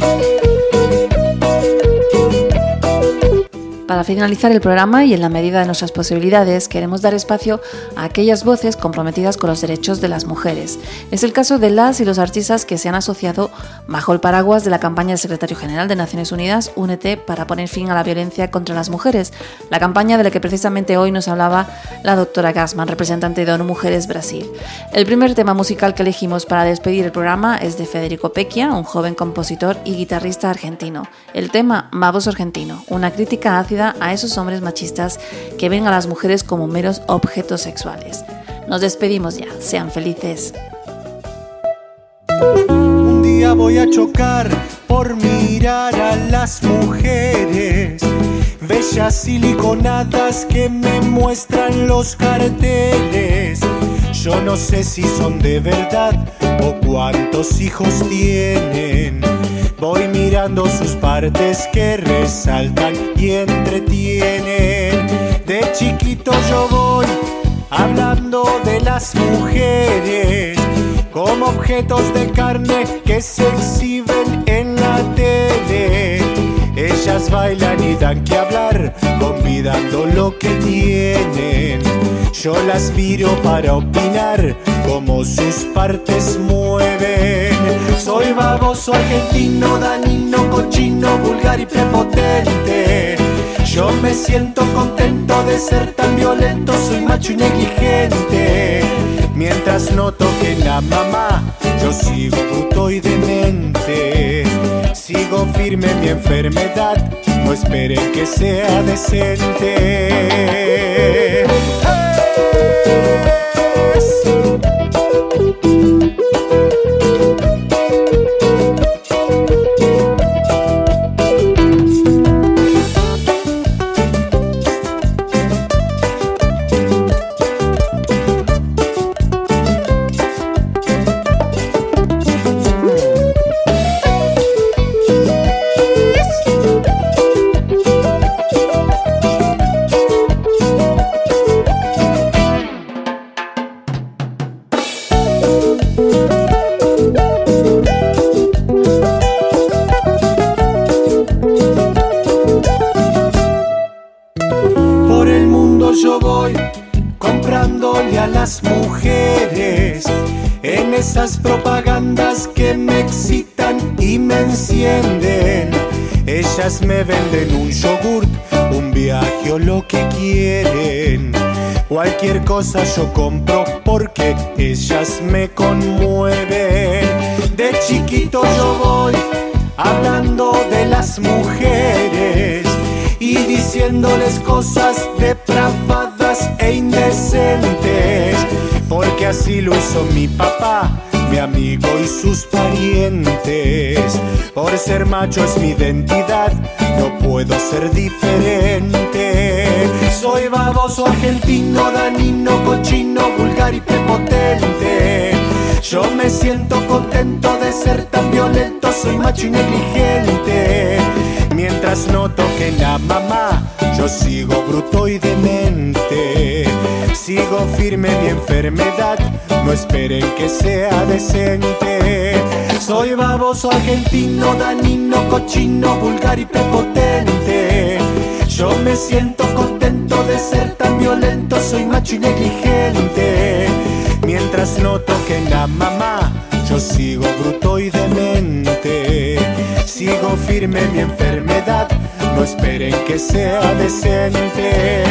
Música Para finalizar el programa y en la medida de nuestras posibilidades, queremos dar espacio a aquellas voces comprometidas con los derechos de las mujeres. Es el caso de las y los artistas que se han asociado bajo el paraguas de la campaña del secretario general de Naciones Unidas, Únete para poner fin a la violencia contra las mujeres, la campaña de la que precisamente hoy nos hablaba la doctora Gassman, representante de ONU Mujeres Brasil. El primer tema musical que elegimos para despedir el programa es de Federico Pecchia, un joven compositor y guitarrista argentino. El tema Mavos Argentino, una crítica ácida a esos hombres machistas que ven a las mujeres como meros objetos sexuales. Nos despedimos ya, sean felices. Un día voy a chocar por mirar a las mujeres, bellas siliconadas que me muestran los carteles. Yo no sé si son de verdad o cuántos hijos tienen Voy mirando sus partes que resaltan y entretienen. De chiquito yo voy hablando de las mujeres como objetos de carne que se exhiben en la tele. Ellas bailan y dan que hablar, convidando lo que tienen. Yo las miro para opinar cómo sus partes mueven. Argentino, danino, cochino, vulgar y prepotente. Yo me siento contento de ser tan violento, soy macho y negligente. Mientras no toquen la mamá, yo sigo bruto y demente. Sigo firme mi enfermedad, no esperen que sea decente. Me venden un yogurt, un viaje o lo que quieren. Cualquier cosa yo compro porque ellas me conmueven. De chiquito yo voy hablando de las mujeres y diciéndoles cosas depravadas e indecentes. Porque así lo hizo mi papá mi amigo y sus parientes. Por ser macho es mi identidad, no puedo ser diferente. Soy baboso argentino, danino, cochino, vulgar y prepotente. Yo me siento contento de ser tan violento, soy macho y negligente. Mientras no toquen la mamá, yo sigo bruto y demente. Sigo firme mi enfermedad, no esperen que sea decente. Soy baboso argentino, danino, cochino, vulgar y prepotente. Yo me siento contento de ser tan violento, soy macho y negligente. Mientras no toquen la mamá, yo sigo bruto y demente. Sigo firme mi enfermedad, no esperen que sea decente.